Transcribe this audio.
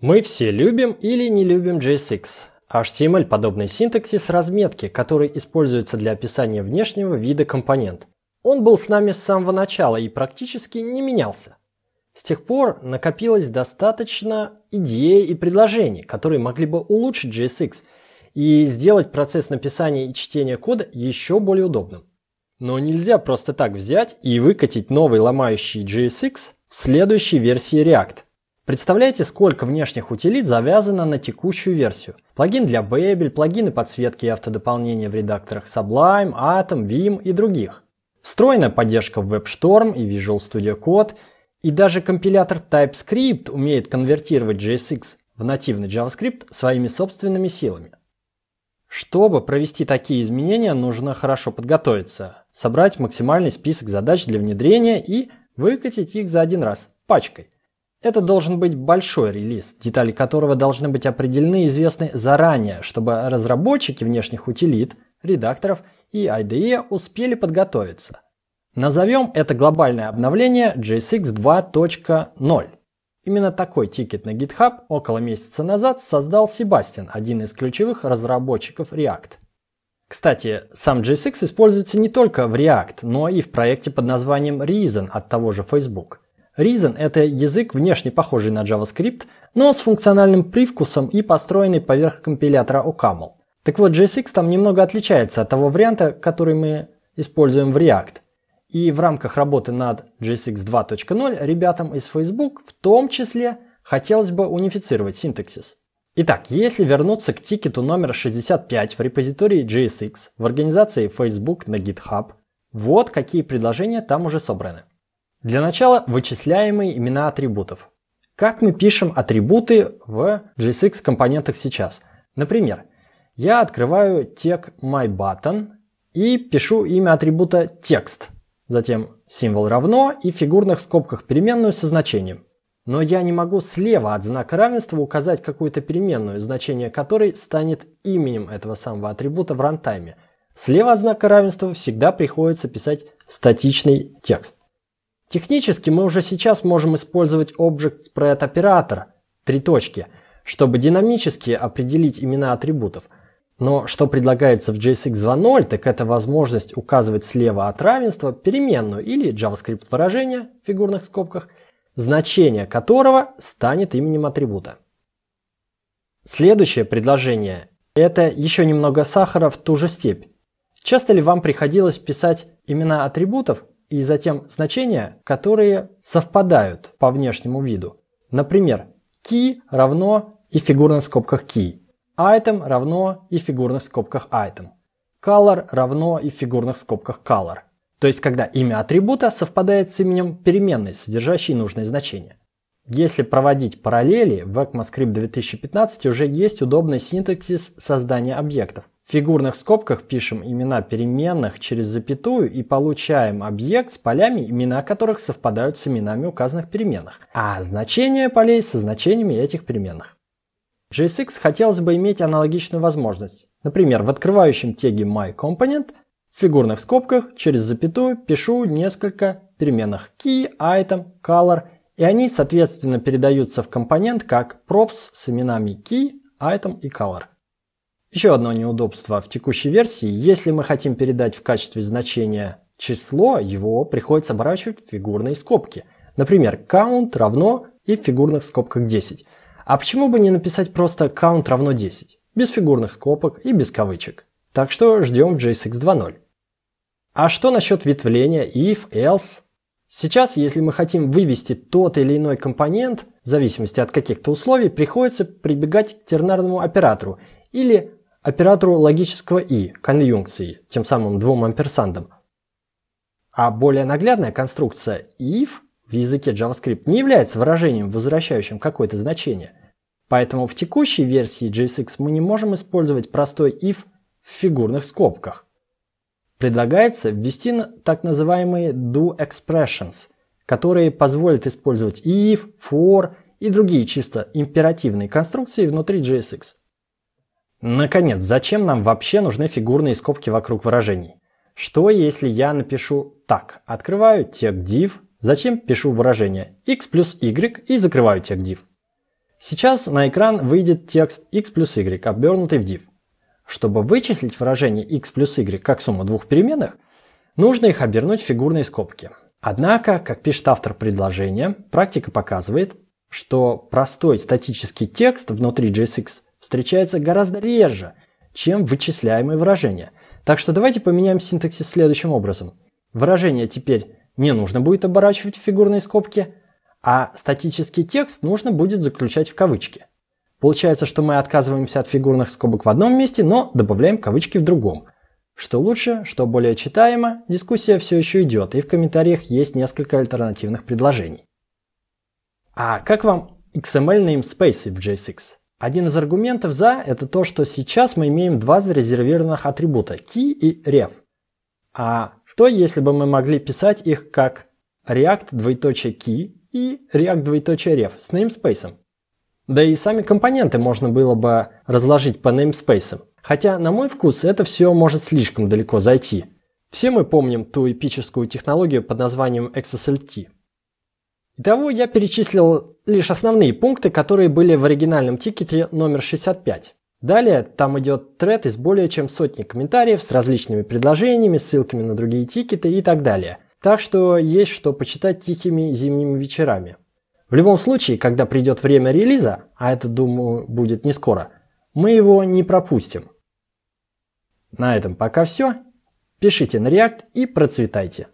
Мы все любим или не любим JSX. HTML – подобный синтаксис разметки, который используется для описания внешнего вида компонент. Он был с нами с самого начала и практически не менялся. С тех пор накопилось достаточно идей и предложений, которые могли бы улучшить JSX и сделать процесс написания и чтения кода еще более удобным. Но нельзя просто так взять и выкатить новый ломающий JSX в следующей версии React – Представляете, сколько внешних утилит завязано на текущую версию? Плагин для Babel, плагины подсветки и автодополнения в редакторах Sublime, Atom, Vim и других. Встроенная поддержка в WebStorm и Visual Studio Code, и даже компилятор TypeScript умеет конвертировать JSX в нативный JavaScript своими собственными силами. Чтобы провести такие изменения, нужно хорошо подготовиться, собрать максимальный список задач для внедрения и выкатить их за один раз, пачкой – это должен быть большой релиз, детали которого должны быть определены и известны заранее, чтобы разработчики внешних утилит, редакторов и IDE успели подготовиться. Назовем это глобальное обновление JSX 2.0. Именно такой тикет на GitHub около месяца назад создал Себастьян, один из ключевых разработчиков React. Кстати, сам JSX используется не только в React, но и в проекте под названием Reason от того же Facebook – Reason – это язык, внешне похожий на JavaScript, но с функциональным привкусом и построенный поверх компилятора OCaml. Так вот, JSX там немного отличается от того варианта, который мы используем в React. И в рамках работы над JSX 2.0 ребятам из Facebook в том числе хотелось бы унифицировать синтаксис. Итак, если вернуться к тикету номер 65 в репозитории JSX в организации Facebook на GitHub, вот какие предложения там уже собраны. Для начала вычисляемые имена атрибутов. Как мы пишем атрибуты в JSX компонентах сейчас? Например, я открываю тег myButton и пишу имя атрибута текст, затем символ равно и в фигурных скобках переменную со значением. Но я не могу слева от знака равенства указать какую-то переменную, значение которой станет именем этого самого атрибута в рантайме. Слева от знака равенства всегда приходится писать статичный текст. Технически мы уже сейчас можем использовать Object Spread оператор, три точки, чтобы динамически определить имена атрибутов. Но что предлагается в JSX 2.0, так это возможность указывать слева от равенства переменную или JavaScript выражение в фигурных скобках, значение которого станет именем атрибута. Следующее предложение – это еще немного сахара в ту же степь. Часто ли вам приходилось писать имена атрибутов и затем значения, которые совпадают по внешнему виду. Например, key равно и в фигурных скобках key, item равно и в фигурных скобках item, color равно и в фигурных скобках color. То есть, когда имя атрибута совпадает с именем переменной, содержащей нужное значение. Если проводить параллели, в ECMAScript 2015 уже есть удобный синтаксис создания объектов. В фигурных скобках пишем имена переменных через запятую и получаем объект с полями, имена которых совпадают с именами указанных переменных, а значения полей со значениями этих переменных. JSX хотелось бы иметь аналогичную возможность. Например, в открывающем теге myComponent в фигурных скобках через запятую пишу несколько переменных key, item, color, и они соответственно передаются в компонент как props с именами key, item и color. Еще одно неудобство в текущей версии. Если мы хотим передать в качестве значения число, его приходится оборачивать в фигурные скобки. Например, count равно и в фигурных скобках 10. А почему бы не написать просто count равно 10? Без фигурных скобок и без кавычек. Так что ждем в JSX 2.0. А что насчет ветвления if, else? Сейчас, если мы хотим вывести тот или иной компонент, в зависимости от каких-то условий, приходится прибегать к тернарному оператору или оператору логического и, конъюнкции, тем самым двум амперсандам. А более наглядная конструкция if в языке JavaScript не является выражением, возвращающим какое-то значение. Поэтому в текущей версии JSX мы не можем использовать простой if в фигурных скобках. Предлагается ввести так называемые do expressions, которые позволят использовать if, for и другие чисто императивные конструкции внутри JSX. Наконец, зачем нам вообще нужны фигурные скобки вокруг выражений? Что если я напишу так, открываю тег div, затем пишу выражение x плюс y и закрываю тег div? Сейчас на экран выйдет текст x плюс y, обернутый в div. Чтобы вычислить выражение x плюс y как сумму двух переменных, нужно их обернуть в фигурные скобки. Однако, как пишет автор предложения, практика показывает, что простой статический текст внутри JSX встречается гораздо реже, чем вычисляемые выражения. Так что давайте поменяем синтаксис следующим образом. Выражение теперь не нужно будет оборачивать в фигурные скобки, а статический текст нужно будет заключать в кавычки. Получается, что мы отказываемся от фигурных скобок в одном месте, но добавляем кавычки в другом. Что лучше, что более читаемо, дискуссия все еще идет, и в комментариях есть несколько альтернативных предложений. А как вам XML namespace в JSX? Один из аргументов за – это то, что сейчас мы имеем два зарезервированных атрибута – key и ref. А что, если бы мы могли писать их как React двоеточие key и React двоеточие ref с namespace? Да и сами компоненты можно было бы разложить по namespace. Хотя, на мой вкус, это все может слишком далеко зайти. Все мы помним ту эпическую технологию под названием XSLT – Итого я перечислил лишь основные пункты, которые были в оригинальном тикете номер 65. Далее там идет тред из более чем сотни комментариев с различными предложениями, ссылками на другие тикеты и так далее. Так что есть что почитать тихими зимними вечерами. В любом случае, когда придет время релиза, а это, думаю, будет не скоро, мы его не пропустим. На этом пока все. Пишите на React и процветайте.